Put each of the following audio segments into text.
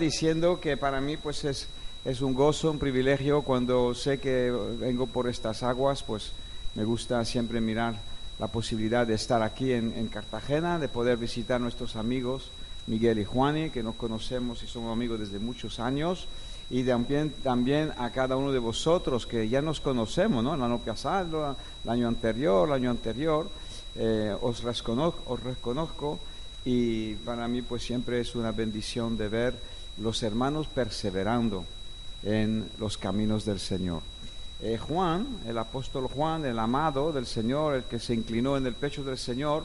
diciendo que para mí pues es, es un gozo, un privilegio cuando sé que vengo por estas aguas, pues me gusta siempre mirar la posibilidad de estar aquí en, en Cartagena, de poder visitar nuestros amigos Miguel y Juani, que nos conocemos y somos amigos desde muchos años, y también, también a cada uno de vosotros que ya nos conocemos, ¿no? El año pasado, el año anterior, el año anterior, eh, os, reconozco, os reconozco y para mí pues siempre es una bendición de ver los hermanos perseverando en los caminos del Señor. Eh, Juan, el apóstol Juan, el amado del Señor, el que se inclinó en el pecho del Señor,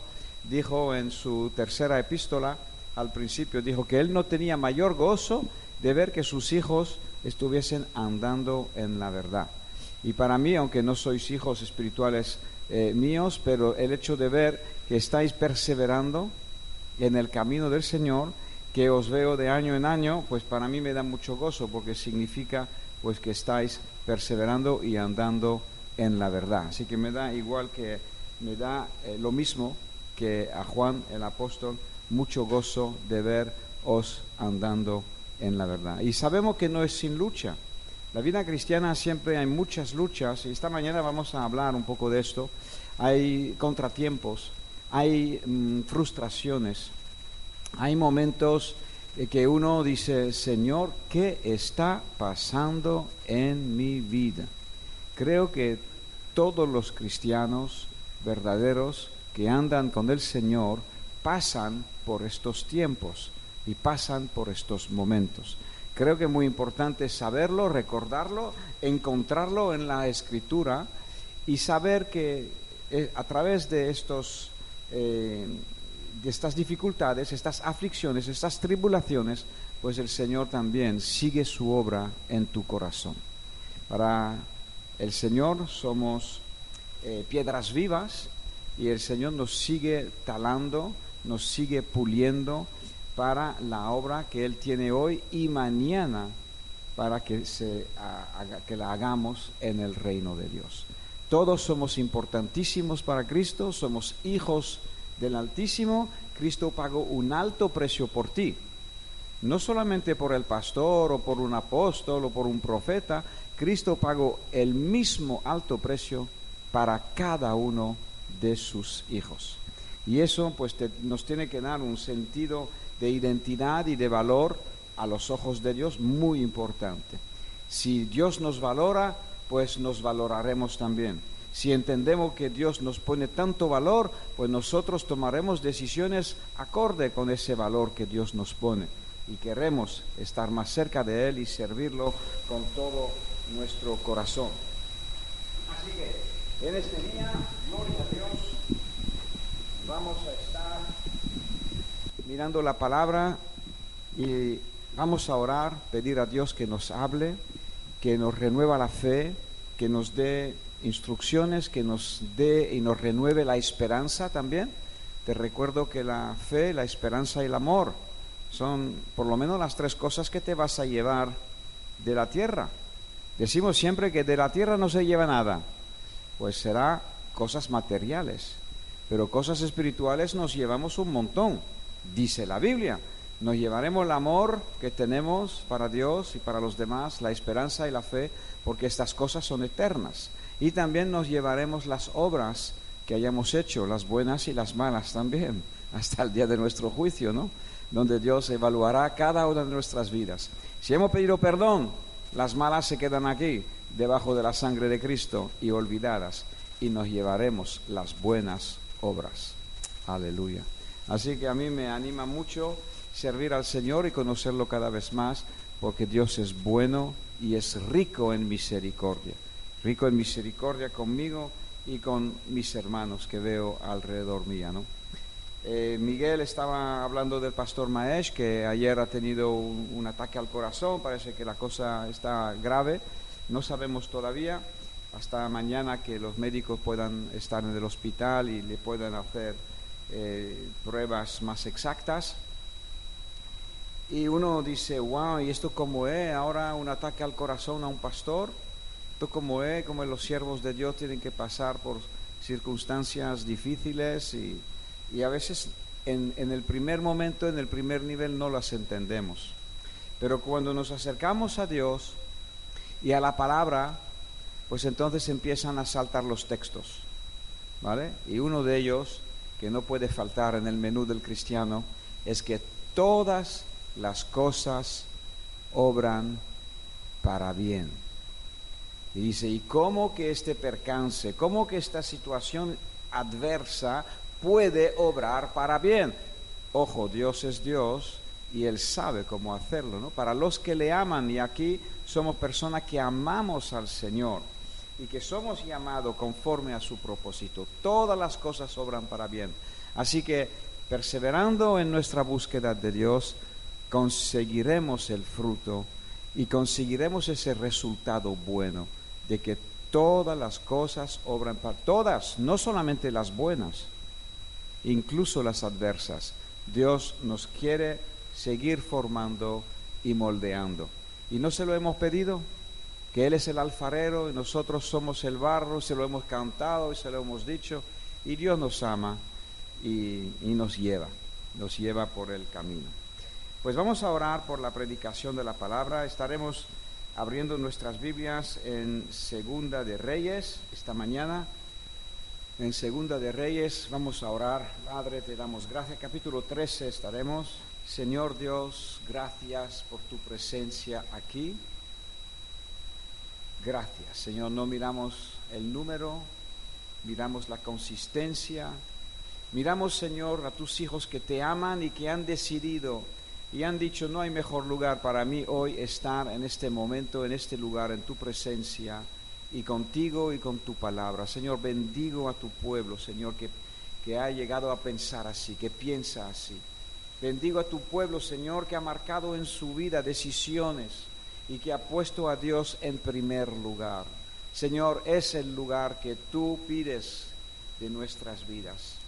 dijo en su tercera epístola, al principio, dijo que él no tenía mayor gozo de ver que sus hijos estuviesen andando en la verdad. Y para mí, aunque no sois hijos espirituales eh, míos, pero el hecho de ver que estáis perseverando en el camino del Señor, que os veo de año en año, pues para mí me da mucho gozo porque significa pues que estáis perseverando y andando en la verdad. Así que me da igual que me da eh, lo mismo que a Juan el apóstol mucho gozo de veros andando en la verdad. Y sabemos que no es sin lucha. La vida cristiana siempre hay muchas luchas y esta mañana vamos a hablar un poco de esto. Hay contratiempos, hay mm, frustraciones, hay momentos que uno dice, Señor, ¿qué está pasando en mi vida? Creo que todos los cristianos verdaderos que andan con el Señor pasan por estos tiempos y pasan por estos momentos. Creo que es muy importante saberlo, recordarlo, encontrarlo en la escritura y saber que eh, a través de estos eh, de estas dificultades, estas aflicciones, estas tribulaciones, pues el Señor también sigue su obra en tu corazón. Para el Señor somos eh, piedras vivas y el Señor nos sigue talando, nos sigue puliendo para la obra que Él tiene hoy y mañana para que, se, que la hagamos en el reino de Dios. Todos somos importantísimos para Cristo, somos hijos del Altísimo, Cristo pagó un alto precio por ti. No solamente por el pastor o por un apóstol o por un profeta, Cristo pagó el mismo alto precio para cada uno de sus hijos. Y eso pues nos tiene que dar un sentido de identidad y de valor a los ojos de Dios muy importante. Si Dios nos valora, pues nos valoraremos también. Si entendemos que Dios nos pone tanto valor, pues nosotros tomaremos decisiones acorde con ese valor que Dios nos pone. Y queremos estar más cerca de Él y servirlo con todo nuestro corazón. Así que en este día, gloria a Dios, vamos a estar mirando la palabra y vamos a orar, pedir a Dios que nos hable, que nos renueva la fe, que nos dé instrucciones, que nos dé y nos renueve la esperanza también. Te recuerdo que la fe, la esperanza y el amor son por lo menos las tres cosas que te vas a llevar de la tierra. Decimos siempre que de la tierra no se lleva nada, pues será cosas materiales, pero cosas espirituales nos llevamos un montón, dice la Biblia. Nos llevaremos el amor que tenemos para Dios y para los demás, la esperanza y la fe, porque estas cosas son eternas. Y también nos llevaremos las obras que hayamos hecho, las buenas y las malas también, hasta el día de nuestro juicio, ¿no? Donde Dios evaluará cada una de nuestras vidas. Si hemos pedido perdón, las malas se quedan aquí, debajo de la sangre de Cristo y olvidadas, y nos llevaremos las buenas obras. Aleluya. Así que a mí me anima mucho servir al Señor y conocerlo cada vez más, porque Dios es bueno y es rico en misericordia rico en misericordia conmigo y con mis hermanos que veo alrededor mía. Eh, Miguel estaba hablando del pastor Maesh, que ayer ha tenido un, ataque al corazón, parece que la cosa está grave, no sabemos todavía, hasta mañana que los médicos puedan estar en el hospital y le puedan hacer eh, pruebas más exactas. Y uno dice, wow, ¿y esto cómo es? Ahora un ataque al corazón a un pastor como es, como los siervos de Dios tienen que pasar por circunstancias difíciles y, y a veces en, en, el primer momento, en el primer nivel no las entendemos. Pero cuando nos acercamos a Dios y a la palabra, pues entonces empiezan a saltar los textos, ¿vale? Y uno de ellos, que no puede faltar en el menú del cristiano, es que todas las cosas obran para bien. Y dice, ¿y cómo que este percance, cómo que esta situación adversa puede obrar para bien? Ojo, Dios es Dios y Él sabe cómo hacerlo, ¿no? Para los que le aman, y aquí somos personas que amamos al Señor y que somos llamados conforme a su propósito, todas las cosas obran para bien. Así que, perseverando en nuestra búsqueda de Dios, conseguiremos el fruto y conseguiremos ese resultado bueno de que todas las cosas obran para todas, no solamente las buenas, incluso las adversas. Dios nos quiere seguir formando y moldeando. ¿Y no se lo hemos pedido? Que Él es el alfarero y nosotros somos el barro, se lo hemos cantado y se lo hemos dicho. Y Dios nos ama y, nos lleva, nos lleva por el camino. Pues vamos a orar por la predicación de la palabra. Estaremos abriendo nuestras Biblias en Segunda de Reyes esta mañana. En Segunda de Reyes vamos a orar. Padre, te damos gracias. Capítulo 13 estaremos. Señor Dios, gracias por tu presencia aquí. Gracias, Señor. No miramos el número, miramos la consistencia. Miramos, Señor, a tus hijos que te aman y que han decidido y han dicho, no hay mejor lugar para mí hoy estar en este momento, en este lugar, en tu presencia y contigo y con tu palabra. Señor, bendigo a tu pueblo, Señor, que, que ha llegado a pensar así, que piensa así. Bendigo a tu pueblo, Señor, que ha marcado en su vida decisiones y que ha puesto a Dios en primer lugar. Señor, es el lugar que tú pides de nuestras vidas.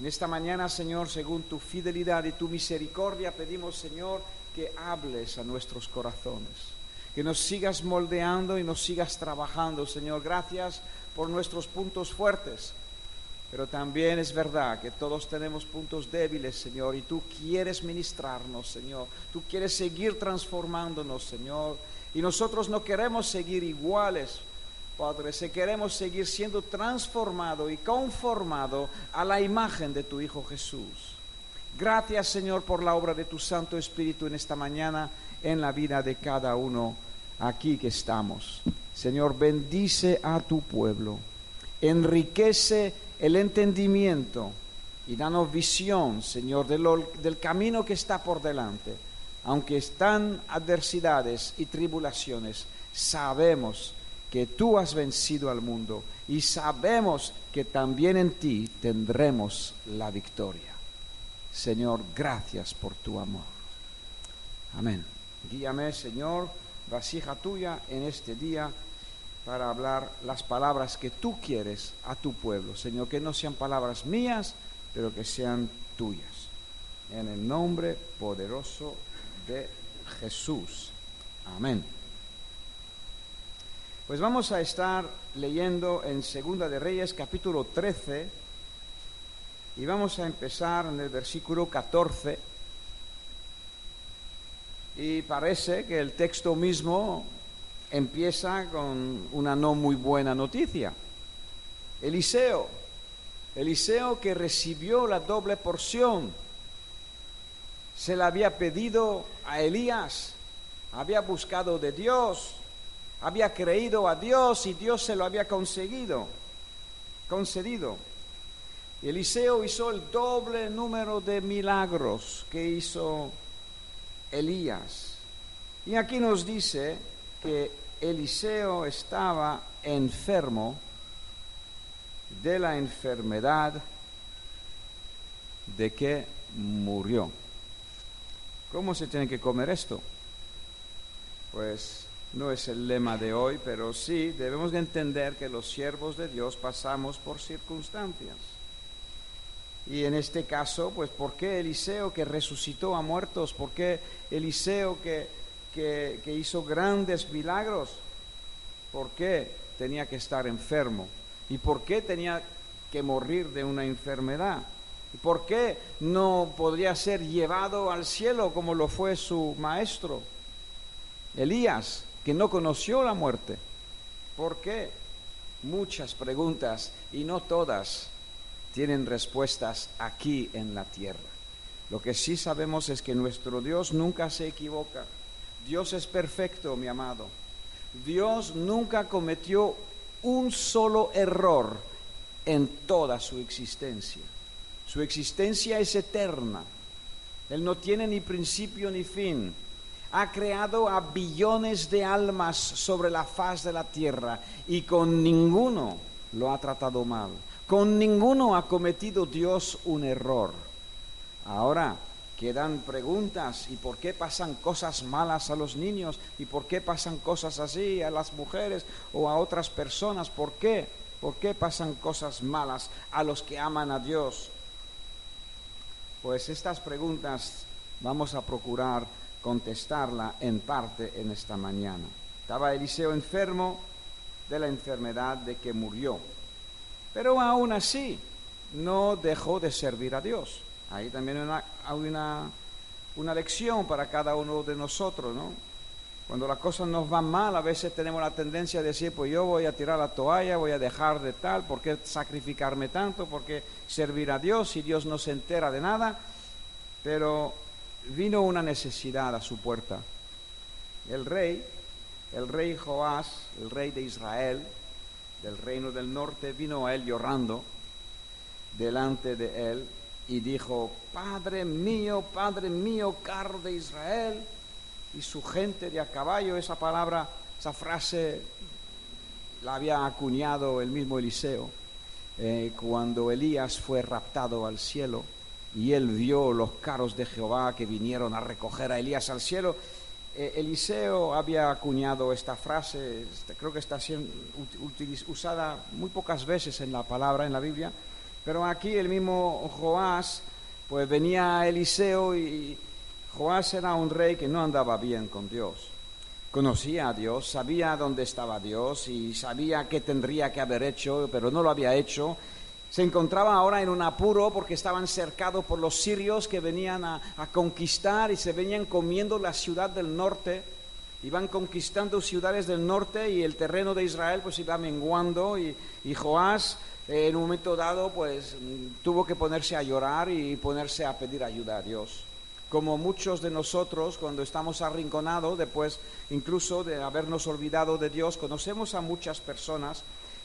En esta mañana, Señor, según tu fidelidad y tu misericordia, pedimos, Señor, que hables a nuestros corazones, que nos sigas moldeando y nos sigas trabajando, Señor. Gracias por nuestros puntos fuertes, pero también es verdad que todos tenemos puntos débiles, Señor, y tú quieres ministrarnos, Señor. Tú quieres seguir transformándonos, Señor. Y nosotros no queremos seguir iguales, Padre, si queremos seguir siendo transformado y conformado a la imagen de tu Hijo Jesús. Gracias, Señor, por la obra de tu Santo Espíritu en esta mañana en la vida de cada uno aquí que estamos. Señor, bendice a tu pueblo, enriquece el entendimiento y danos visión, Señor, del camino que está por delante. Aunque están adversidades y tribulaciones, sabemos que tú has vencido al mundo y sabemos que también en ti tendremos la victoria. Señor, gracias por tu amor. Amén. Guíame, Señor, vasija tuya en este día para hablar las palabras que tú quieres a tu pueblo. Señor, que no sean palabras mías, pero que sean tuyas. En el nombre poderoso de Jesús. Amén. Pues vamos a estar leyendo en Segunda de Reyes capítulo 13 y vamos a empezar en el versículo 14 y parece que el texto mismo empieza con una no muy buena noticia. Eliseo, Eliseo que recibió la doble porción, se la había pedido a Elías, había buscado de Dios, había creído a Dios y Dios se lo había conseguido, concedido. Eliseo hizo el doble número de milagros que hizo Elías. Y aquí nos dice que Eliseo estaba enfermo de la enfermedad de que murió. ¿Cómo se tiene que comer esto? Pues no es el lema de hoy, pero sí debemos de entender que los siervos de Dios pasamos por circunstancias. Y en este caso, pues, ¿por qué Eliseo que resucitó a muertos? ¿Por qué Eliseo que, que, que hizo grandes milagros? ¿Por qué tenía que estar enfermo? ¿Y por qué tenía que morir de una enfermedad? ¿Y por qué no podría ser llevado al cielo como lo fue su maestro? Elías, que no conoció la muerte. ¿Por qué? Muchas preguntas y no todas tienen respuestas aquí en la tierra. Lo que sí sabemos es que nuestro Dios nunca se equivoca. Dios es perfecto, mi amado. Dios nunca cometió un solo error en toda su existencia. Su existencia es eterna. Él no tiene ni principio ni fin. Ha creado a billones de almas sobre la faz de la tierra y con ninguno lo ha tratado mal. Con ninguno ha cometido Dios un error. Ahora quedan preguntas, ¿y por qué pasan cosas malas a los niños? ¿Y por qué pasan cosas así a las mujeres o a otras personas? ¿Por qué? ¿Por qué pasan cosas malas a los que aman a Dios? Pues estas preguntas vamos a procurar contestarla en parte en esta mañana. Estaba Eliseo enfermo de la enfermedad de que murió. Pero aún así no dejó de servir a Dios. Ahí también hay una, una, lección para cada uno de nosotros, ¿no? Cuando las cosas nos van mal, a veces tenemos la tendencia de decir, pues yo voy a tirar la toalla, voy a dejar de tal, ¿por qué sacrificarme tanto? ¿Por qué servir a Dios si Dios no se entera de nada? Pero vino una necesidad a su puerta. El rey, el rey Joás, el rey de Israel, del reino del norte, vino a él llorando delante de él y dijo, Padre mío, Padre mío, carro de Israel, y su gente de a caballo, esa palabra, esa frase la había acuñado el mismo Eliseo eh, cuando Elías fue raptado al cielo y él vio los carros de Jehová que vinieron a recoger a Elías al cielo eh, Eliseo había acuñado esta frase, este, creo que está siendo usada muy pocas veces en la palabra, en la Biblia, pero aquí el mismo Joás, pues venía a Eliseo y Joás era un rey que no andaba bien con Dios. Conocía a Dios, sabía dónde estaba Dios y sabía qué tendría que haber hecho, pero no lo había hecho se encontraba ahora en un apuro porque estaban cercados por los sirios que venían a, conquistar y se venían comiendo la ciudad del norte. Iban conquistando ciudades del norte y el terreno de Israel pues iba menguando y, Joás eh, en un momento dado pues tuvo que ponerse a llorar y ponerse a pedir ayuda a Dios. Como muchos de nosotros cuando estamos arrinconados, después incluso de habernos olvidado de Dios, conocemos a muchas personas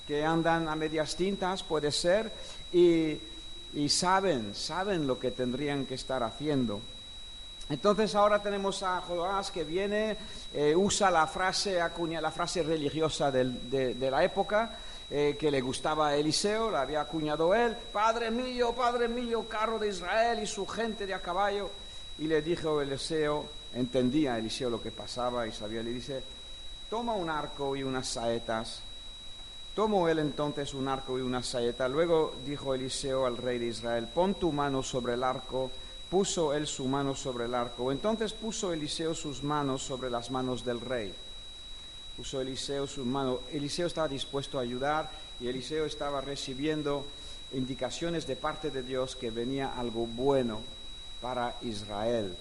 que andan a medias tintas, puede ser, y, saben, saben lo que tendrían que estar haciendo. Entonces ahora tenemos a Joás que viene, eh, usa la frase, acuña, la frase religiosa de, la época, eh, que le gustaba a Eliseo, la había acuñado él, Padre mío, Padre mío, carro de Israel y su gente de a caballo. Y le dijo Eliseo, entendía Eliseo lo que pasaba y sabía, le dice, toma un arco y unas saetas Tomó él entonces un arco y una saeta. Luego dijo Eliseo al rey de Israel, pon tu mano sobre el arco. Puso él su mano sobre el arco. Entonces puso Eliseo sus manos sobre las manos del rey. Puso Eliseo sus manos. Eliseo estaba dispuesto a ayudar y Eliseo estaba recibiendo indicaciones de parte de Dios que venía algo bueno para Israel.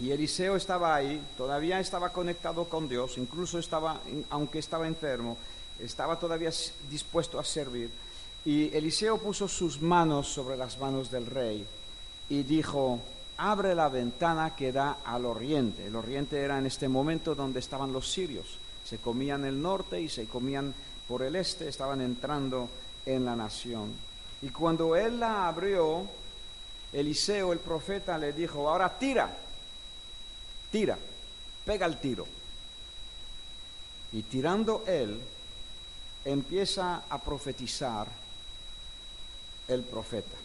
Y Eliseo estaba ahí, todavía estaba conectado con Dios, incluso estaba, aunque estaba enfermo, estaba todavía dispuesto a servir. Y Eliseo puso sus manos sobre las manos del rey y dijo, abre la ventana que da al oriente. El oriente era en este momento donde estaban los sirios. Se comían el norte y se comían por el este, estaban entrando en la nación. Y cuando él la abrió, Eliseo, el profeta, le dijo, ahora tira, tira, pega el tiro. Y tirando él, empieza a profetizar el profeta.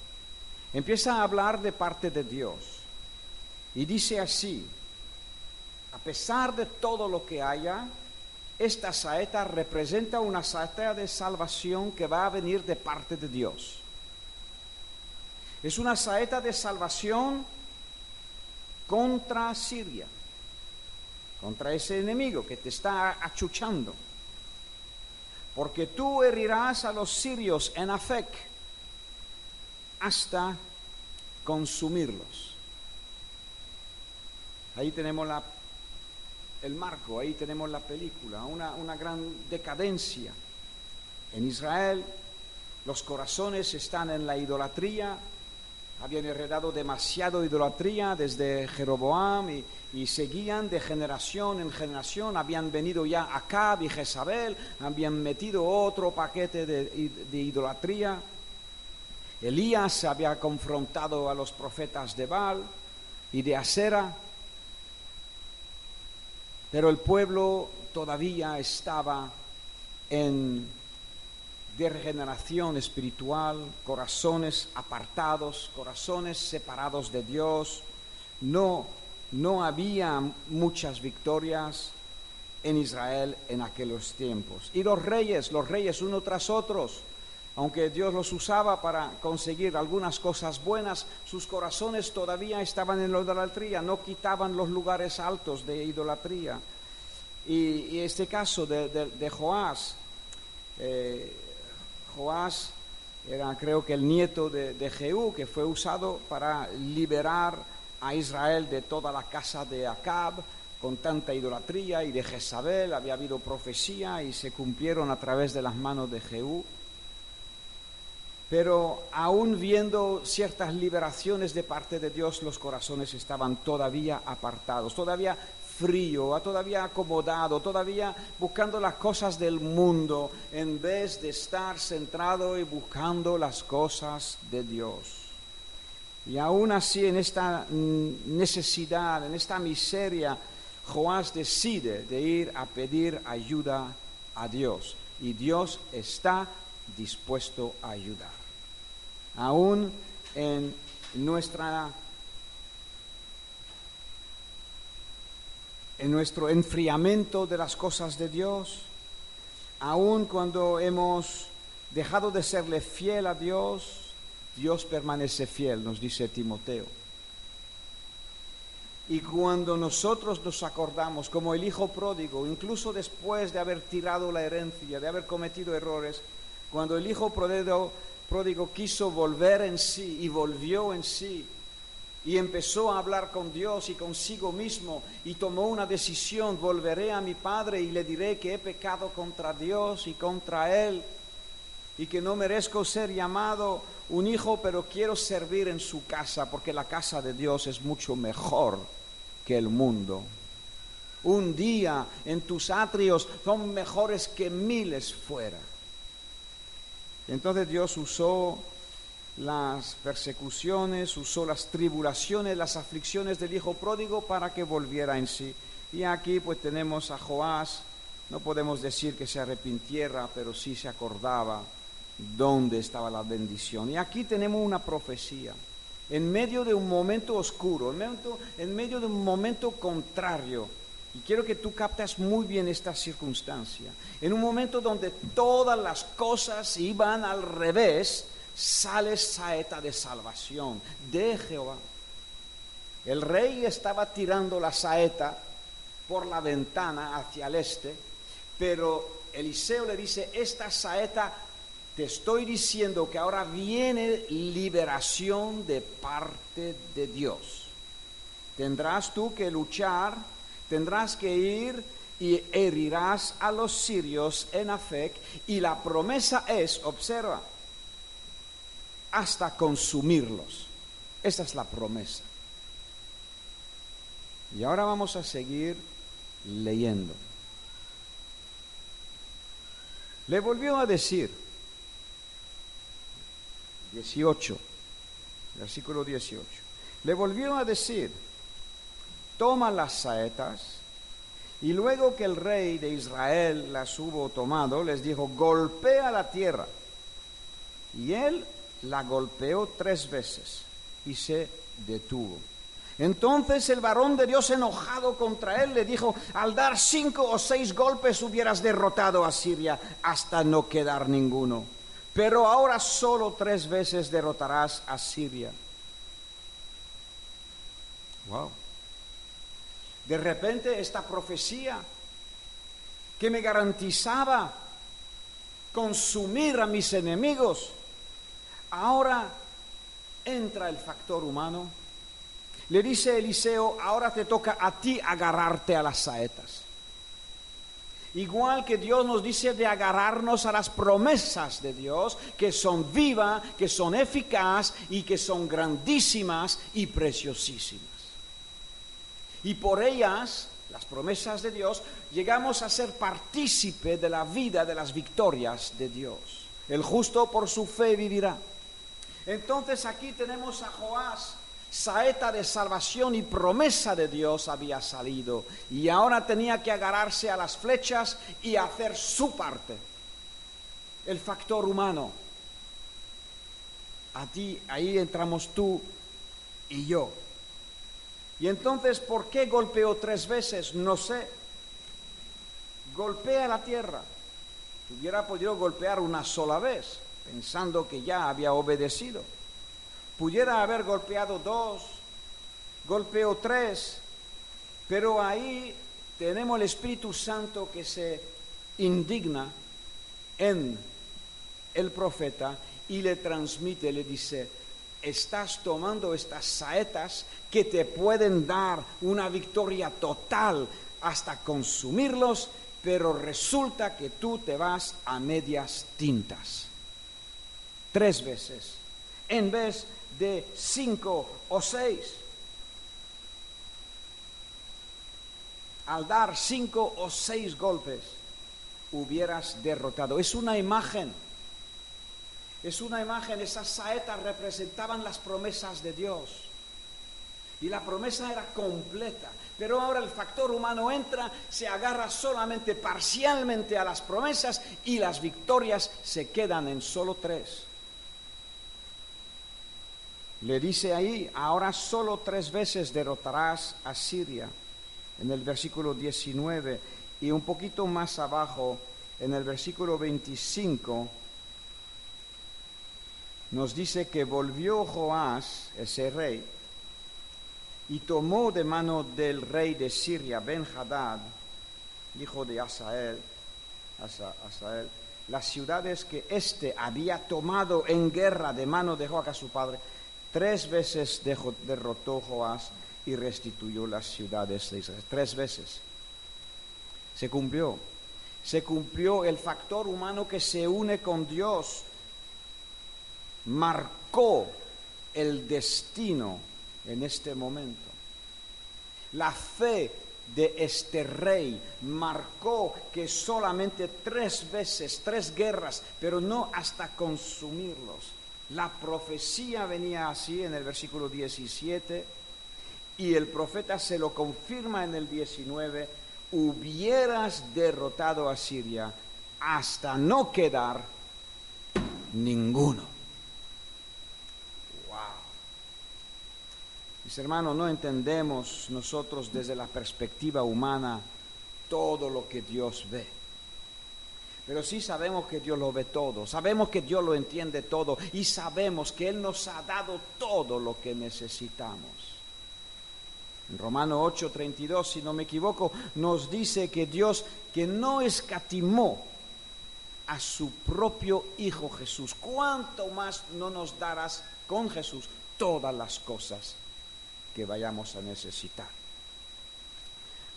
Empieza a hablar de parte de Dios. Y dice así, a pesar de todo lo que haya, esta saeta representa una saeta de salvación que va a venir de parte de Dios. Es una saeta de salvación contra Siria, contra ese enemigo que te está achuchando porque tú herirás a los sirios en Afec hasta consumirlos. Ahí tenemos la el marco, ahí tenemos la película, una, una gran decadencia. En Israel los corazones están en la idolatría, habían heredado demasiado idolatría desde Jeroboam y, seguían de generación en generación, habían venido ya Acab y Jezabel, habían metido otro paquete de, de idolatría. Elías había confrontado a los profetas de Baal y de Asera, pero el pueblo todavía estaba en de regeneración espiritual, corazones apartados, corazones separados de Dios. No, no había muchas victorias en Israel en aquellos tiempos. Y los reyes, los reyes uno tras otros, aunque Dios los usaba para conseguir algunas cosas buenas, sus corazones todavía estaban en la idolatría, no quitaban los lugares altos de idolatría. Y, este caso de, Joás, eh, Joás era creo que el nieto de, de Jehú, que fue usado para liberar a Israel de toda la casa de Acab con tanta idolatría y de Jezabel, había habido profecía y se cumplieron a través de las manos de Jehú. Pero aún viendo ciertas liberaciones de parte de Dios, los corazones estaban todavía apartados, todavía frío, todavía acomodado, todavía buscando las cosas del mundo, en vez de estar centrado y buscando las cosas de Dios. Y aún así, en esta necesidad, en esta miseria, Joás decide de ir a pedir ayuda a Dios. Y Dios está dispuesto a ayudar. Aún en nuestra en nuestro enfriamiento de las cosas de Dios, aun cuando hemos dejado de serle fiel a Dios, Dios permanece fiel, nos dice Timoteo. Y cuando nosotros nos acordamos, como el hijo pródigo, incluso después de haber tirado la herencia, de haber cometido errores, cuando el hijo pródigo, quiso volver en sí y volvió en sí, y empezó a hablar con Dios y consigo mismo y tomó una decisión, volveré a mi padre y le diré que he pecado contra Dios y contra él y que no merezco ser llamado un hijo, pero quiero servir en su casa porque la casa de Dios es mucho mejor que el mundo. Un día en tus atrios son mejores que miles fuera. Entonces Dios usó las persecuciones, usó las tribulaciones, las aflicciones del hijo pródigo para que volviera en sí. Y aquí pues tenemos a Joás, no podemos decir que se arrepintiera, pero sí se acordaba dónde estaba la bendición. Y aquí tenemos una profecía. En medio de un momento oscuro, en medio, de un momento contrario, y quiero que tú captas muy bien esta circunstancia, en un momento donde todas las cosas iban al revés, sale saeta de salvación de Jehová. El rey estaba tirando la saeta por la ventana hacia el este, pero Eliseo le dice, esta saeta, te estoy diciendo que ahora viene liberación de parte de Dios. Tendrás tú que luchar, tendrás que ir y herirás a los sirios en Afec, y la promesa es, observa, hasta consumirlos. Esa es la promesa. Y ahora vamos a seguir leyendo. Le volvió a decir, 18, versículo 18, le volvió a decir, toma las saetas, y luego que el rey de Israel las hubo tomado, les dijo, golpea la tierra. Y él la golpeó tres veces y se detuvo. Entonces el varón de Dios enojado contra él le dijo, al dar cinco o seis golpes hubieras derrotado a Siria hasta no quedar ninguno. Pero ahora solo tres veces derrotarás a Siria. Wow. De repente esta profecía que me garantizaba consumir a mis enemigos, Ahora entra el factor humano, Le dice Eliseo, ahora te toca a ti agarrarte a las saetas. Igual que Dios nos dice de agarrarnos a las promesas de Dios, que son vivas, que son eficaces y que son grandísimas y preciosísimas. Y por ellas, las promesas de Dios, llegamos a ser partícipe de la vida, de las victorias de Dios. El justo por su fe vivirá. Entonces aquí tenemos a Joás saeta de salvación y promesa de Dios había salido y ahora tenía que agarrarse a las flechas y hacer su parte. El factor humano. A ti, ahí entramos tú y yo. Y entonces, ¿por qué golpeó tres veces? No sé. Golpea la tierra. Hubiera podido golpear una sola vez, pensando que ya había obedecido pudiera haber golpeado dos, golpeó tres, pero ahí tenemos el Espíritu Santo que se indigna en el profeta y le transmite, le dice, estás tomando estas saetas que te pueden dar una victoria total hasta consumirlos, pero resulta que tú te vas a medias tintas. Tres veces. En vez de cinco o seis. Al dar cinco o seis golpes, hubieras derrotado. Es una imagen. Es una imagen, esas saetas representaban las promesas de Dios. Y la promesa era completa. Pero ahora el factor humano entra, se agarra solamente parcialmente a las promesas y las victorias se quedan en solo tres. Le dice ahí, ahora solo tres veces derrotarás a Siria, en el versículo 19, y un poquito más abajo, en el versículo 25, nos dice que volvió Joás, ese rey, y tomó de mano del rey de Siria, Ben Hadad, hijo de Asael, Asael, las ciudades que éste había tomado en guerra de mano de Joacá su padre, Tres veces derrotó Joás y restituyó las ciudades de Israel. Tres veces. Se cumplió. Se cumplió el factor humano que se une con Dios. Marcó el destino en este momento. La fe de este rey marcó que solamente tres veces, tres guerras, pero no hasta consumirlos, la profecía venía así en el versículo 17 y el profeta se lo confirma en el 19, hubieras derrotado a Siria hasta no quedar ninguno. Wow. Mis hermanos, no entendemos nosotros desde la perspectiva humana todo lo que Dios ve. Pero sí sabemos que Dios lo ve todo, sabemos que Dios lo entiende todo y sabemos que Él nos ha dado todo lo que necesitamos. En Romano 8:32, si no me equivoco, nos dice que Dios que no escatimó a su propio Hijo Jesús, ¿cuánto más no nos darás con Jesús todas las cosas que vayamos a necesitar?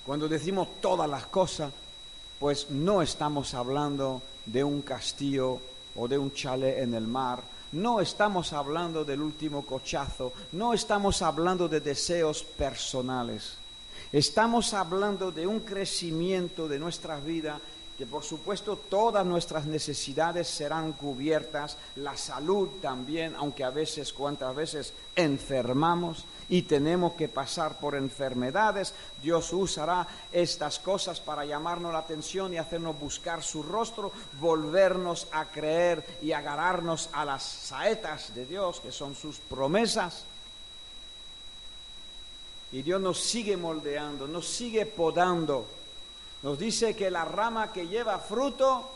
Cuando decimos todas las cosas, pues no estamos hablando de un castillo o de un chalet en el mar, no estamos hablando del último cochazo, no estamos hablando de deseos personales, estamos hablando de un crecimiento de nuestra vida que por supuesto todas nuestras necesidades serán cubiertas, la salud también, aunque a veces, cuantas veces enfermamos y tenemos que pasar por enfermedades, Dios usará estas cosas para llamarnos la atención y hacernos buscar su rostro, volvernos a creer y agarrarnos a las saetas de Dios, que son sus promesas. Y Dios nos sigue moldeando, nos sigue podando nos dice que la rama que lleva fruto,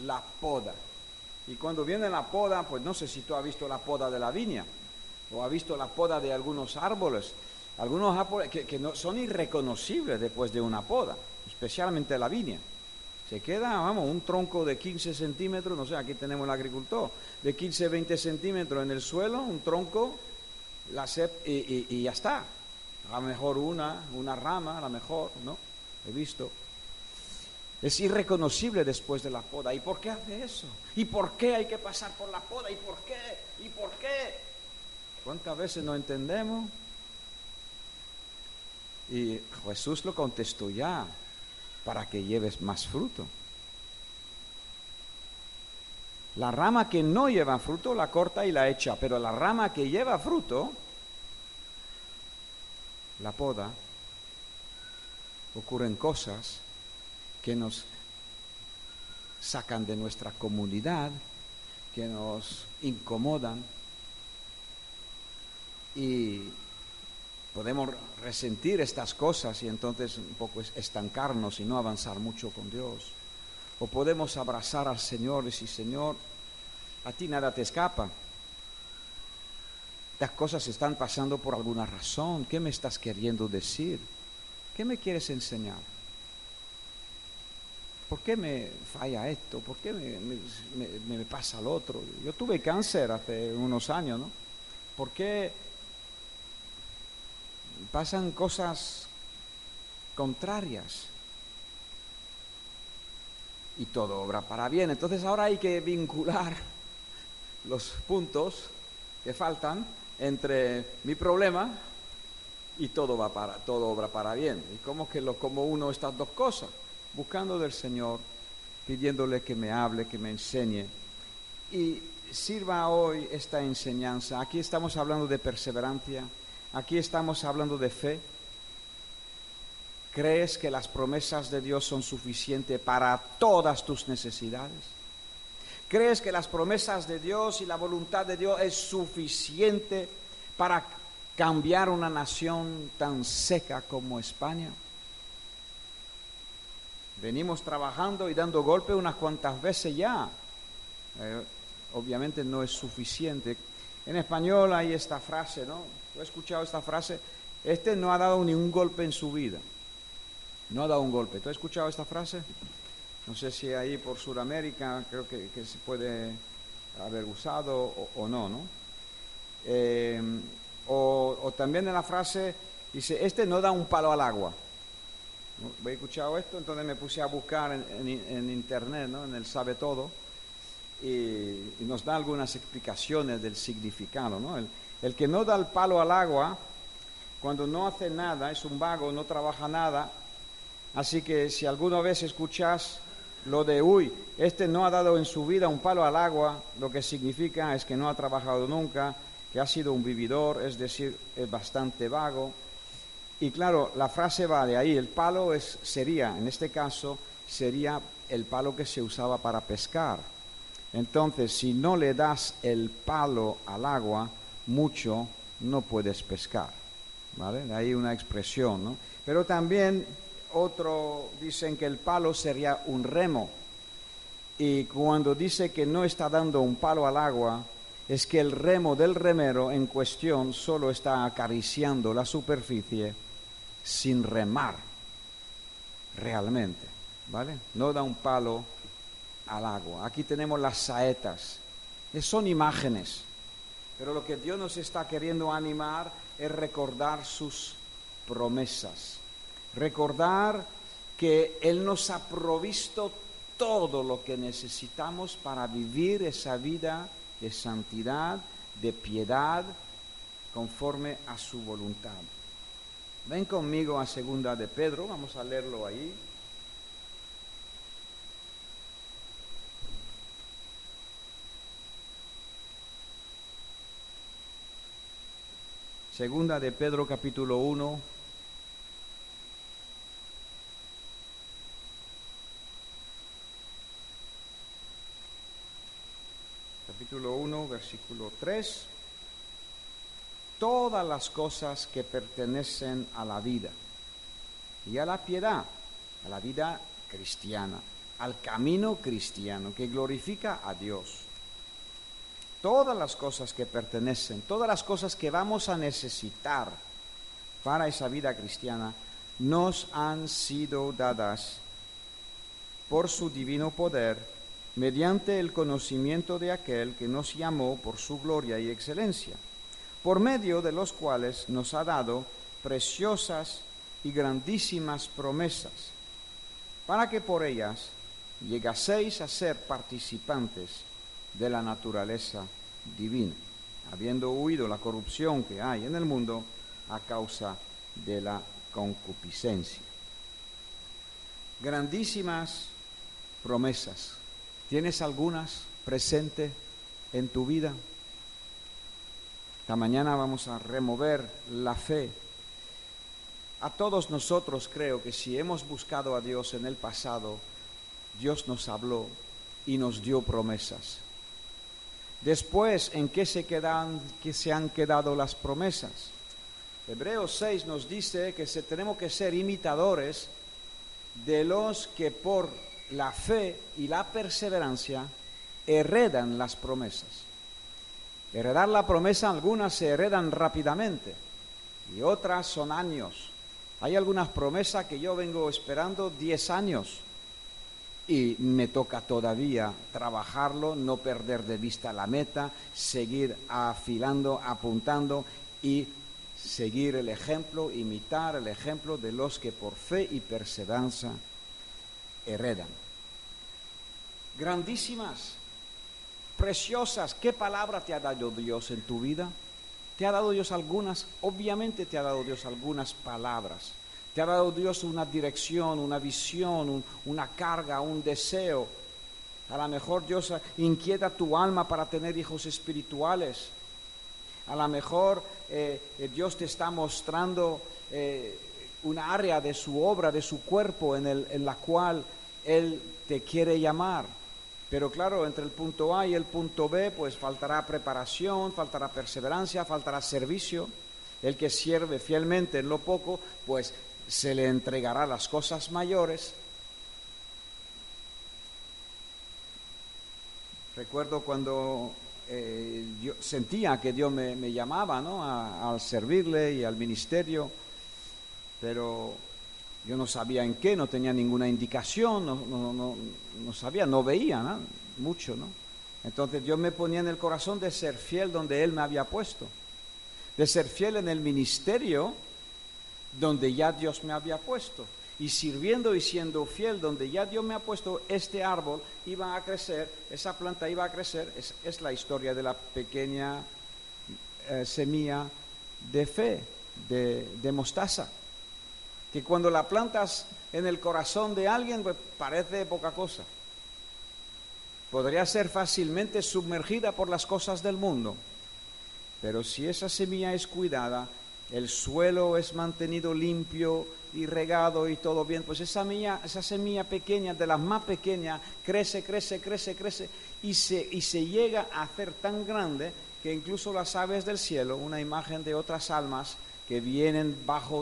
la poda. Y cuando viene la poda, pues no sé si tú has visto la poda de la viña o has visto la poda de algunos árboles. Algunos árboles que, son irreconocibles después de una poda, especialmente la viña. Se queda, vamos, un tronco de 15 centímetros, no sé, aquí tenemos el agricultor, de 15, 20 centímetros en el suelo, un tronco, la y, ya está. A lo mejor una, una rama, a lo mejor, ¿no? He visto. Es irreconocible después de la poda. ¿Y por qué hace eso? ¿Y por qué hay que pasar por la poda? ¿Y por qué? ¿Y por qué? ¿Cuántas veces no entendemos? Y Jesús lo contestó ya, para que lleves más fruto. La rama que no lleva fruto la corta y la echa, pero la rama que lleva fruto, la poda, ocurren cosas que nos sacan de nuestra comunidad, que nos incomodan y podemos resentir estas cosas y entonces un poco estancarnos y no avanzar mucho con Dios. O podemos abrazar al Señor y decir, Señor, a ti nada te escapa. Estas cosas están pasando por alguna razón. ¿Qué me estás queriendo decir? ¿Qué me quieres enseñar? ¿Por qué me falla esto? ¿Por qué me, pasa lo otro? Yo tuve cáncer hace unos años, ¿no? ¿Por qué pasan cosas contrarias? y todo obra para bien. Entonces ahora hay que vincular los puntos que faltan entre mi problema y todo va para todo obra para bien. Y cómo que lo como uno estas dos cosas, buscando del Señor, pidiéndole que me hable, que me enseñe y sirva hoy esta enseñanza. Aquí estamos hablando de perseverancia, aquí estamos hablando de fe, ¿Crees que las promesas de Dios son suficientes para todas tus necesidades? ¿Crees que las promesas de Dios y la voluntad de Dios es suficiente para cambiar una nación tan seca como España? Venimos trabajando y dando golpe unas cuantas veces ya. Eh, obviamente no es suficiente. En español hay esta frase, ¿no? ¿Tú has escuchado esta frase? Este no ha dado ni un golpe en su vida no ha dado un golpe. ¿Tú has escuchado esta frase? No sé si ahí por Sudamérica creo que, se puede haber usado o, no, ¿no? Eh, o, también en la frase dice, este no da un palo al agua. ¿He escuchado esto? Entonces me puse a buscar en, internet, ¿no? en el Sabe Todo, y, nos da algunas explicaciones del significado. ¿no? El, el que no da el palo al agua, cuando no hace nada, es un vago, no trabaja nada, Así que si alguna vez escuchas lo de, uy, este no ha dado en su vida un palo al agua, lo que significa es que no ha trabajado nunca, que ha sido un vividor, es decir, es bastante vago. Y claro, la frase va de ahí, el palo es, sería, en este caso, sería el palo que se usaba para pescar. Entonces, si no le das el palo al agua mucho, no puedes pescar. ¿Vale? Ahí una expresión, ¿no? Pero también otro dicen que el palo sería un remo. Y cuando dice que no está dando un palo al agua, es que el remo del remero en cuestión solo está acariciando la superficie sin remar realmente, ¿vale? No da un palo al agua. Aquí tenemos las saetas, son imágenes, pero lo que Dios nos está queriendo animar es recordar sus promesas. Recordar que Él nos ha provisto todo lo que necesitamos para vivir esa vida de santidad, de piedad, conforme a su voluntad. Ven conmigo a segunda de Pedro, vamos a leerlo ahí. Segunda de Pedro capítulo 1, capítulo 1, versículo 3, todas las cosas que pertenecen a la vida y a la piedad, a la vida cristiana, al camino cristiano que glorifica a Dios. Todas las cosas que pertenecen, todas las cosas que vamos a necesitar para esa vida cristiana, nos han sido dadas por su divino poder mediante el conocimiento de aquel que nos llamó por su gloria y excelencia, por medio de los cuales nos ha dado preciosas y grandísimas promesas, para que por ellas llegaseis a ser participantes de la naturaleza divina, habiendo huido la corrupción que hay en el mundo a causa de la concupiscencia. Grandísimas promesas. ¿Tienes algunas presente en tu vida? Esta mañana vamos a remover la fe. A todos nosotros creo que si hemos buscado a Dios en el pasado, Dios nos habló y nos dio promesas. Después, ¿en qué se, quedan, que se han quedado las promesas? Hebreos 6 nos dice que se, tenemos que ser imitadores de los que por la fe y la perseverancia heredan las promesas. Heredar la promesa, algunas se heredan rápidamente y otras son años. Hay algunas promesas que yo vengo esperando 10 años y me toca todavía trabajarlo, no perder de vista la meta, seguir afilando, apuntando y seguir el ejemplo, imitar el ejemplo de los que por fe y perseverancia heredan. Grandísimas, preciosas, ¿qué palabra te ha dado Dios en tu vida? ¿Te ha dado Dios algunas? Obviamente te ha dado Dios algunas palabras. Te ha dado Dios una dirección, una visión, una carga, un deseo. A lo mejor Dios inquieta tu alma para tener hijos espirituales. A lo mejor eh, eh, Dios te está mostrando eh, una área de su obra, de su cuerpo, en, la cual Él te quiere llamar. Pero claro, entre el punto A y el punto B, pues faltará preparación, faltará perseverancia, faltará servicio. El que sirve fielmente en lo poco, pues se le entregará las cosas mayores. Recuerdo cuando eh, yo sentía que Dios me, llamaba ¿no? al servirle y al ministerio, pero yo no sabía en qué, no tenía ninguna indicación, no, sabía, no veía mucho. ¿no? Entonces Dios me ponía en el corazón de ser fiel donde Él me había puesto, de ser fiel en el ministerio donde ya Dios me había puesto. Y sirviendo y siendo fiel donde ya Dios me ha puesto, este árbol iba a crecer, esa planta iba a crecer, es, la historia de la pequeña eh, semilla de fe, de, mostaza, que cuando la plantas en el corazón de alguien pues, parece poca cosa, podría ser fácilmente sumergida por las cosas del mundo, pero si esa semilla es cuidada, el suelo es mantenido limpio y regado y todo bien, pues esa, semilla pequeña, de las más pequeñas, crece, crece, crece, crece y se, y se llega a hacer tan grande que incluso las aves del cielo, una imagen de otras almas que vienen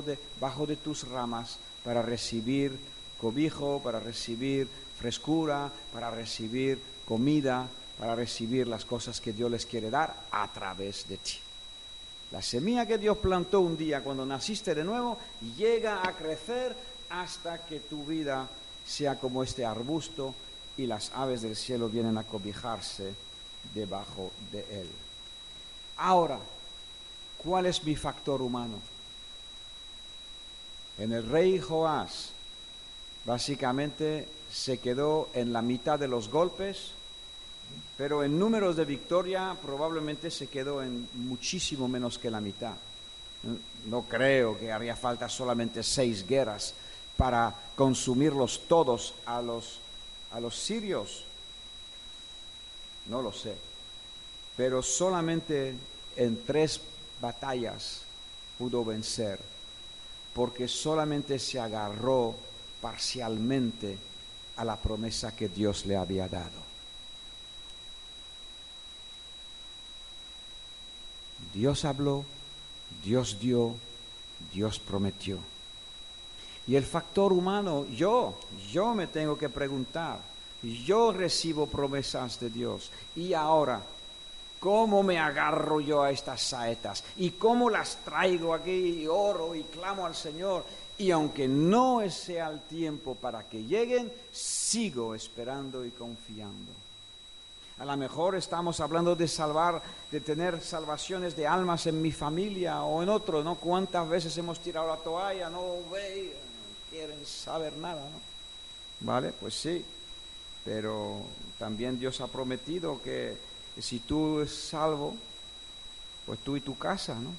de, bajo de tus ramas para recibir cobijo, para recibir frescura, para recibir comida, para recibir las cosas que Dios les quiere dar a través de ti. La semilla que Dios plantó un día cuando naciste de nuevo llega a crecer hasta que tu vida sea como este arbusto y las aves del cielo vienen a cobijarse debajo de él. Ahora, ¿cuál es mi factor humano? En el rey Joás, básicamente se quedó en la mitad de los golpes pero en números de victoria probablemente se quedó en muchísimo menos que la mitad. No creo que haría falta solamente seis guerras para consumirlos todos a los, a los sirios. No lo sé. Pero solamente en tres batallas pudo vencer, porque solamente se agarró parcialmente a la promesa que Dios le había dado. Dios habló, Dios dio, Dios prometió. Y el factor humano, yo, yo me tengo que preguntar, yo recibo promesas de Dios. Y ahora, ¿cómo me agarro yo a estas saetas? ¿Y cómo las traigo aquí y oro y clamo al Señor? Y aunque no sea el tiempo para que lleguen, sigo esperando y confiando. A lo mejor estamos hablando de salvar, de tener salvaciones de almas en mi familia o en otro, ¿no? ¿Cuántas veces hemos tirado la toalla? No ve, no quieren saber nada, ¿no? ¿Vale? Pues sí, pero también Dios ha prometido que si tú es salvo, pues tú y tu casa, ¿no?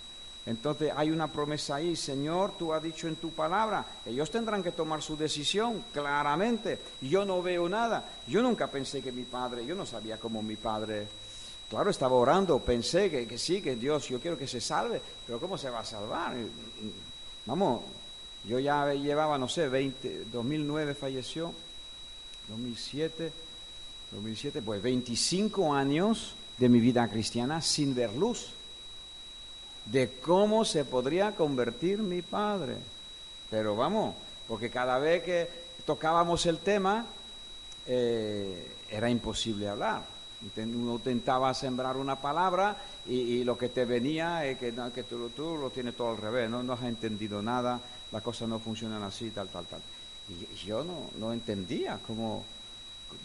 Entonces hay una promesa ahí, Señor, tú has dicho en tu palabra, ellos tendrán que tomar su decisión, claramente. Yo no veo nada. Yo nunca pensé que mi padre, yo no sabía cómo mi padre, claro, estaba orando, pensé que, que sí, que Dios, yo quiero que se salve, pero ¿cómo se va a salvar? Vamos, yo ya llevaba, no sé, 20, 2009 falleció, 2007, 2007, pues 25 años de mi vida cristiana sin ver luz de cómo se podría convertir mi padre. Pero vamos, porque cada vez que tocábamos el tema eh, era imposible hablar. Uno intentaba sembrar una palabra y, lo que te venía es que, que tú, lo tienes todo al revés, ¿no? no has entendido nada, las cosas no funcionan así, tal, tal, tal. Y yo no, no entendía cómo,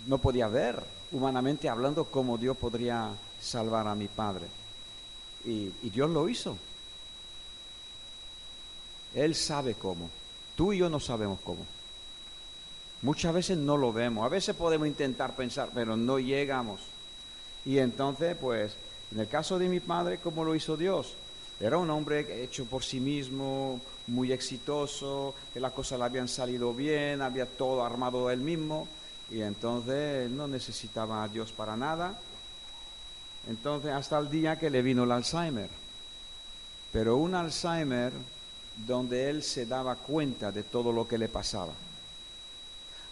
no podía ver humanamente hablando cómo Dios podría salvar a mi padre. Y, Dios lo hizo. Él sabe cómo. Tú y yo no sabemos cómo. Muchas veces no lo vemos. A veces podemos intentar pensar, pero no llegamos. Y entonces, pues, en el caso de mi padre, ¿cómo lo hizo Dios? Era un hombre hecho por sí mismo, muy exitoso, que las cosas le habían salido bien, había todo armado él mismo, y entonces él no necesitaba a Dios para nada, entonces, hasta el día que le vino el Alzheimer. Pero un Alzheimer donde él se daba cuenta de todo lo que le pasaba.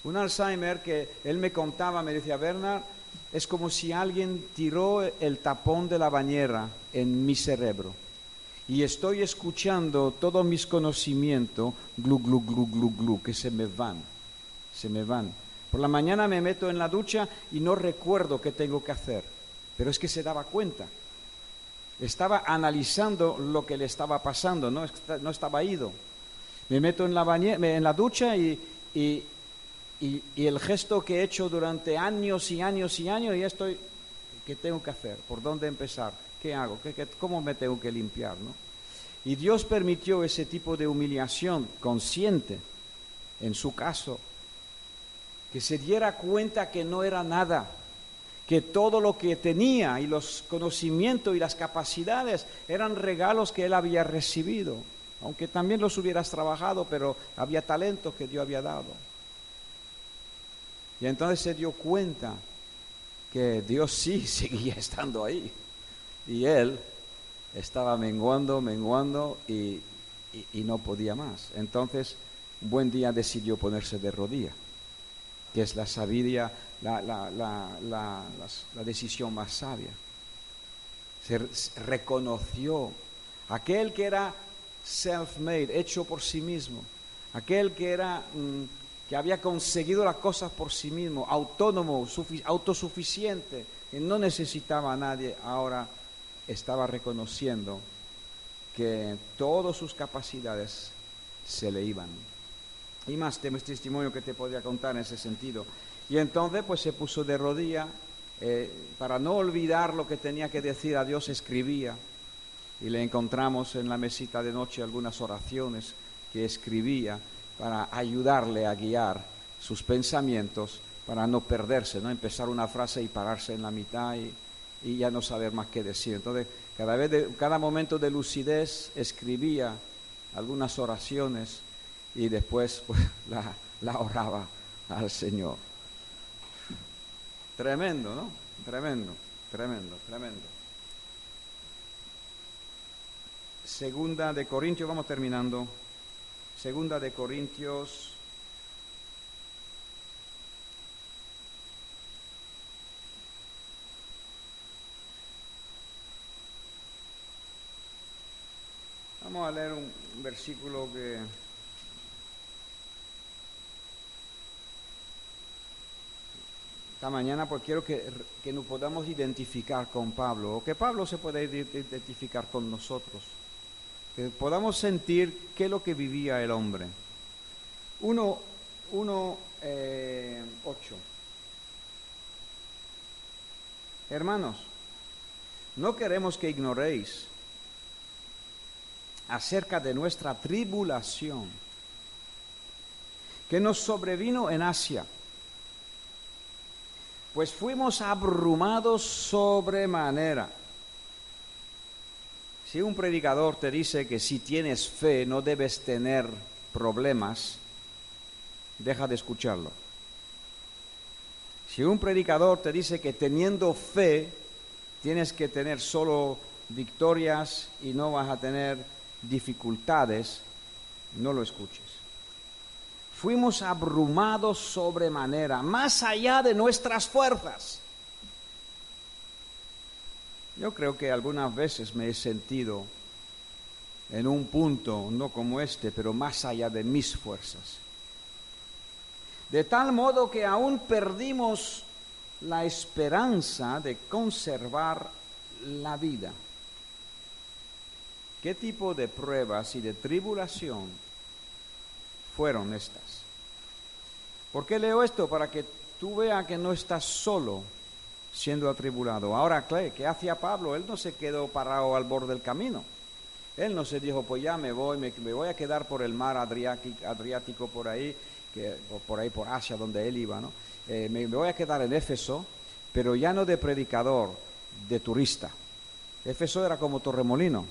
Un Alzheimer que él me contaba, me decía, Bernard, es como si alguien tiró el tapón de la bañera en mi cerebro. Y estoy escuchando todos mis conocimientos, glu, glu, glu, glu, glu, que se me van, se me van. Por la mañana me meto en la ducha y no recuerdo qué tengo que hacer pero es que se daba cuenta. Estaba analizando lo que le estaba pasando, no, estaba ido. Me meto en la, en la ducha y, el gesto que he hecho durante años y años y años, y estoy, ¿qué tengo que hacer? ¿Por dónde empezar? ¿Qué hago? ¿Qué, cómo me tengo que limpiar? Y Dios permitió ese tipo de humillación consciente, en su caso, que se diera cuenta que no era nada, que todo lo que tenía y los conocimientos y las capacidades eran regalos que él había recibido, aunque también los hubieras trabajado, pero había talentos que Dios había dado. Y entonces se dio cuenta que Dios sí seguía estando ahí y él estaba menguando, menguando y, no podía más. Entonces, un buen día decidió ponerse de rodillas que es la sabiduría, la, la, la, la decisión más sabia. Se reconoció. Aquel que era self-made, hecho por sí mismo, aquel que era mm, que había conseguido las cosas por sí mismo, autónomo, autosuficiente, que no necesitaba a nadie, ahora estaba reconociendo que todas sus capacidades se le iban y más testimonio que te podría contar en ese sentido. Y entonces pues se puso de rodilla, eh, para no olvidar lo que tenía que decir a Dios, escribía. Y le encontramos en la mesita de noche algunas oraciones que escribía para ayudarle a guiar sus pensamientos, para no perderse, no empezar una frase y pararse en la mitad y, ya no saber más qué decir. Entonces, cada vez, de, cada momento de lucidez escribía algunas oraciones y después pues, la, la ahorraba al Señor. Tremendo, ¿no? Tremendo, tremendo, tremendo. Segunda de Corintios, vamos terminando. Segunda de Corintios. Vamos a leer un versículo que esta mañana porque quiero que, que, nos podamos identificar con Pablo, o que Pablo se pueda identificar con nosotros, que podamos sentir qué es lo que vivía el hombre. Uno, uno eh, ocho. Hermanos, no queremos que ignoréis acerca de nuestra tribulación que nos sobrevino en Asia, pues fuimos abrumados sobremanera. Si un predicador te dice que si tienes fe no debes tener problemas, deja de escucharlo. Si un predicador te dice que teniendo fe tienes que tener solo victorias y no vas a tener dificultades, no lo escuches. Fuimos abrumados sobremanera, más allá de nuestras fuerzas. Yo creo que algunas veces me he sentido en un punto, no como este, pero más allá de mis fuerzas de tal modo que aún perdimos la esperanza de conservar la vida. ¿Qué tipo de pruebas y de tribulación fueron estas? ¿Por qué leo esto? Para que tú veas que no estás solo siendo atribulado. Ahora, ¿qué hacía Pablo? Él no se quedó parado al borde del camino. Él no se dijo, pues ya me voy, me, voy a quedar por el mar Adriático por ahí por ahí por Asia donde él iba, ¿no? Eh, me, voy a quedar en Éfeso, pero ya no de predicador, de turista. Éfeso era como Torremolino,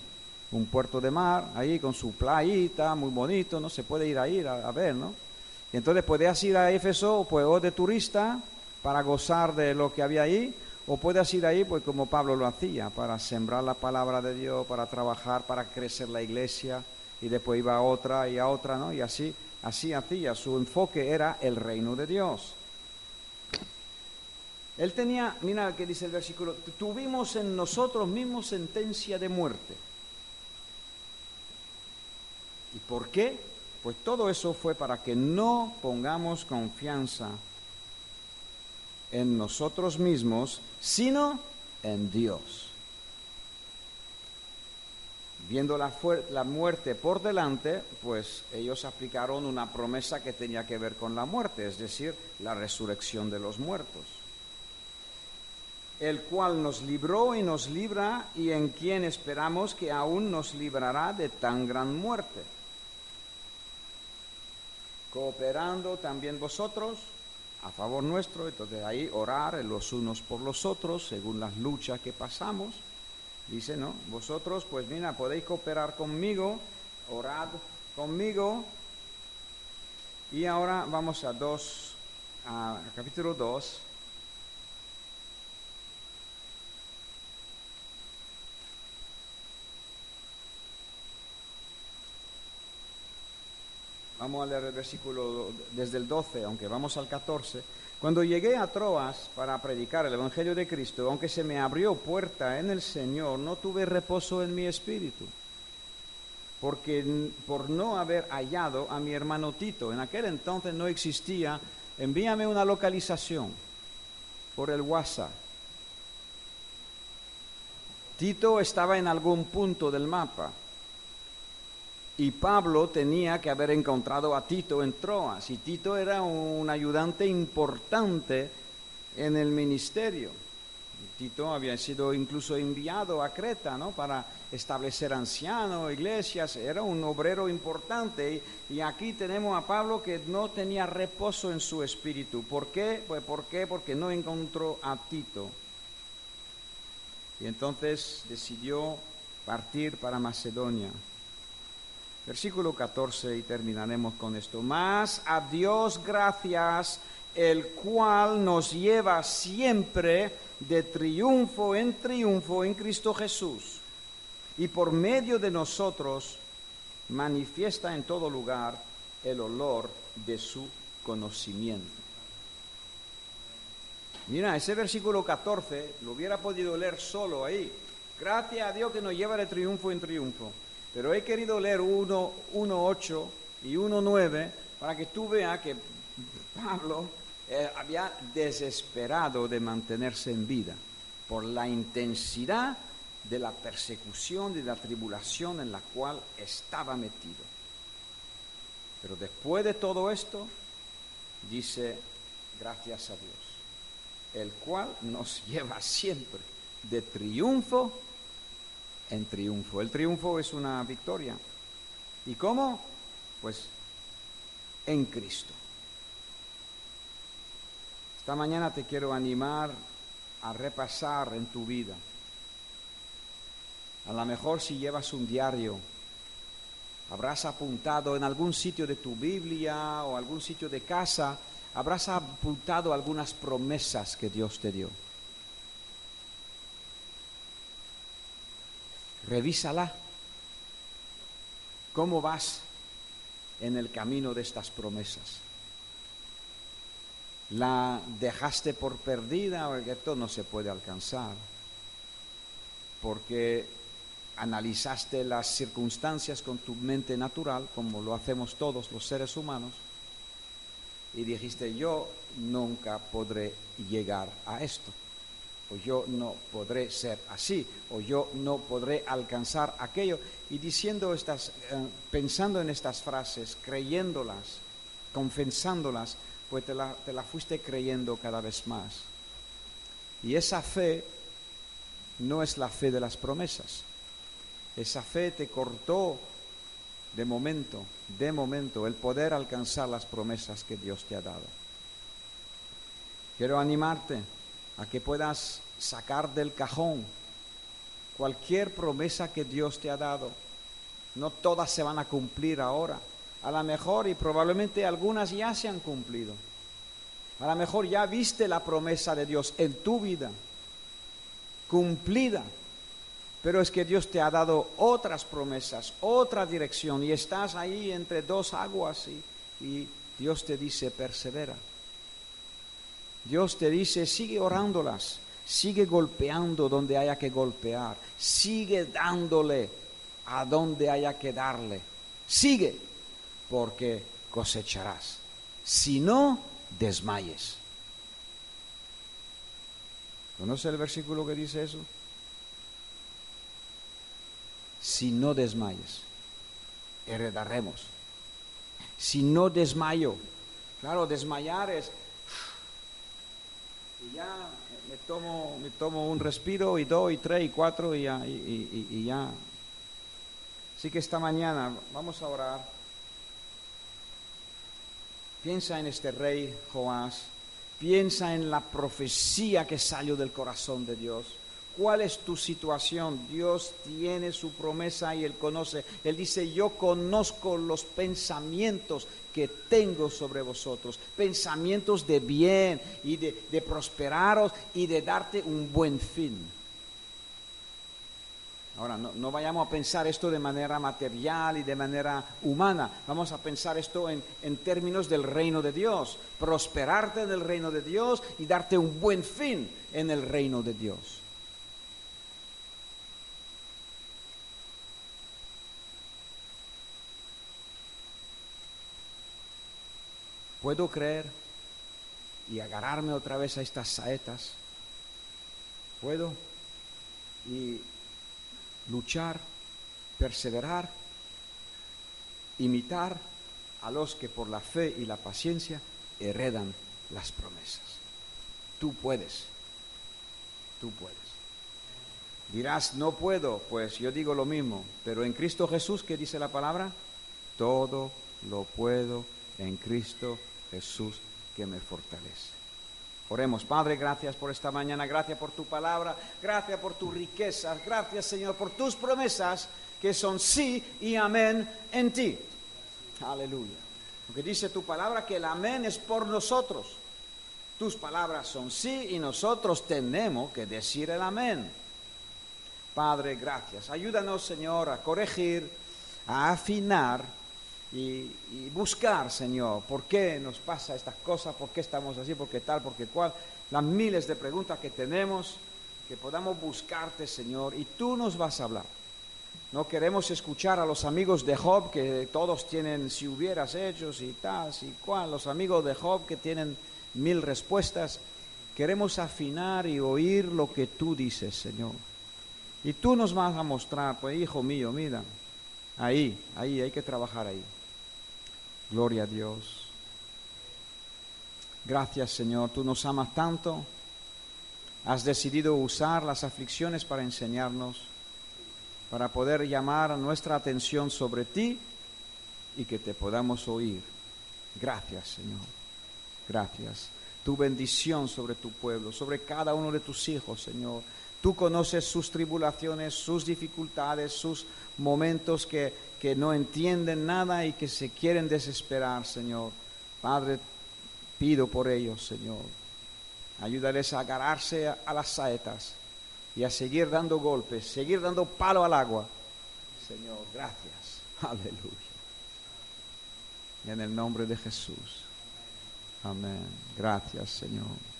un puerto de mar, ahí con su playita, muy bonito, ¿no? Se puede ir a ir a, ver, ¿no? Y entonces puedes ir a Éfeso, pues, o de turista, para gozar de lo que había ahí, o puedes ir ahí, pues como Pablo lo hacía, para sembrar la palabra de Dios, para trabajar, para crecer la iglesia, y después iba a otra y a otra, ¿no? Y así Así hacía, su enfoque era el reino de Dios. Él tenía, mira que dice el versículo, tuvimos en nosotros mismos sentencia de muerte. ¿Y por qué? Pues todo eso fue para que no pongamos confianza en nosotros mismos, sino en Dios viendo la, la, muerte por delante, pues ellos aplicaron una promesa que tenía que ver con la muerte, es decir, la resurrección de los muertos, el cual nos libró y nos libra y en quien esperamos que aún nos librará de tan gran muerte. Cooperando también vosotros a favor nuestro, entonces ahí orar los unos por los otros según las luchas que pasamos Dice, ¿no? Vosotros, pues mira, podéis cooperar conmigo, orad conmigo. Y ahora vamos a dos, a, capítulo 2. Vamos a leer el versículo desde el 12, aunque vamos al 14. Cuando llegué a Troas para predicar el Evangelio de Cristo, aunque se me abrió puerta en el Señor, no tuve reposo en mi espíritu, porque por no haber hallado a mi hermano Tito, en aquel entonces no existía, envíame una localización por el WhatsApp. Tito estaba en algún punto del mapa y Pablo tenía que haber encontrado a Tito en Troas. Y Tito era un ayudante importante en el ministerio. Tito había sido incluso enviado a Creta ¿no? para establecer ancianos, iglesias, era un obrero importante. Y, aquí tenemos a Pablo que no tenía reposo en su espíritu. ¿Por qué? Pues ¿por qué? Porque no encontró a Tito. Y entonces decidió partir para Macedonia. Versículo 14 y terminaremos con esto. Más a Dios gracias, el cual nos lleva siempre de triunfo en triunfo en Cristo Jesús. Y por medio de nosotros manifiesta en todo lugar el olor de su conocimiento. Mira, ese versículo 14 lo hubiera podido leer solo ahí. Gracias a Dios que nos lleva de triunfo en triunfo. Pero he querido leer 1.8 y 1.9 para que tú veas que Pablo eh, había desesperado de mantenerse en vida por la intensidad de la persecución y de la tribulación en la cual estaba metido. Pero después de todo esto, dice, gracias a Dios, el cual nos lleva siempre de triunfo en triunfo. El triunfo es una victoria. ¿Y cómo? Pues en Cristo. Esta mañana te quiero animar a repasar en tu vida. A lo mejor si llevas un diario, habrás apuntado en algún sitio de tu Biblia o algún sitio de casa, habrás apuntado algunas promesas que Dios te dio. Revísala. ¿Cómo vas en el camino de estas promesas? ¿La dejaste por perdida o que esto no se puede alcanzar? Porque analizaste las circunstancias con tu mente natural, como lo hacemos todos los seres humanos, y dijiste, yo nunca podré llegar a esto o yo no podré ser así, o yo no podré alcanzar aquello. Y diciendo estas, eh, pensando en estas frases, creyéndolas, confesándolas, pues te la, te la fuiste creyendo cada vez más. Y esa fe no es la fe de las promesas. Esa fe te cortó de momento, de momento, el poder alcanzar las promesas que Dios te ha dado. Quiero animarte a que puedas sacar del cajón cualquier promesa que Dios te ha dado. No todas se van a cumplir ahora. A lo mejor y probablemente algunas ya se han cumplido. A lo mejor ya viste la promesa de Dios en tu vida, cumplida. Pero es que Dios te ha dado otras promesas, otra dirección y estás ahí entre dos aguas y, y Dios te dice, persevera. Dios te dice, sigue orándolas, sigue golpeando donde haya que golpear, sigue dándole a donde haya que darle, sigue, porque cosecharás. Si no, desmayes. ¿Conoce el versículo que dice eso? Si no desmayes, heredaremos. Si no desmayo, claro, desmayar es y ya me tomo, me tomo un respiro y dos y tres y cuatro y ya, y, ya. Así que esta mañana vamos a orar. Piensa en este rey Joás, piensa en la profecía que salió del corazón de Dios. ¿Cuál es tu situación? Dios tiene su promesa y Él conoce. Él dice, yo conozco los pensamientos que tengo sobre vosotros, pensamientos de bien y de, prosperaros y de darte un buen fin. Ahora, no, vayamos a pensar esto de manera material y de manera humana, vamos a pensar esto en, en términos del reino de Dios, prosperarte del reino de Dios y darte un buen fin en el reino de Dios. Puedo creer y agarrarme otra vez a estas saetas. Puedo y luchar, perseverar, imitar a los que por la fe y la paciencia heredan las promesas. Tú puedes, tú puedes. Dirás, no puedo, pues yo digo lo mismo, pero en Cristo Jesús, ¿qué dice la palabra? Todo lo puedo en Cristo Jesús que me fortalece. Oremos, Padre, gracias por esta mañana, gracias por tu palabra, gracias por tus riquezas, gracias Señor por tus promesas que son sí y amén en ti. Aleluya. Porque dice tu palabra que el amén es por nosotros. Tus palabras son sí y nosotros tenemos que decir el amén. Padre, gracias. Ayúdanos, Señor, a corregir, a afinar y, buscar, Señor, por qué nos pasa estas cosas, por qué estamos así, por qué tal, por qué cual, las miles de preguntas que tenemos, que podamos buscarte, Señor, y tú nos vas a hablar. No queremos escuchar a los amigos de Job que todos tienen si hubieras hecho, si tal, si cual, los amigos de Job que tienen mil respuestas. Queremos afinar y oír lo que tú dices, Señor. Y tú nos vas a mostrar, pues hijo mío, mira, ahí, ahí, hay que trabajar ahí. Gloria a Dios. Gracias Señor, tú nos amas tanto has decidido usar las aflicciones para enseñarnos, para poder llamar nuestra atención sobre ti y que te podamos oír. Gracias, Señor. Gracias. Tu bendición sobre tu pueblo, sobre cada uno de tus hijos, Señor. Tú conoces sus tribulaciones, sus dificultades, sus momentos que, que no entienden nada y que se quieren desesperar, Señor. Padre, pido por ellos, Señor. Ayúdales a agarrarse a, a las saetas y a seguir dando golpes, seguir dando palo al agua. Señor, gracias. Aleluya. En el nombre de Jesús. Amén. Gracias, Señor.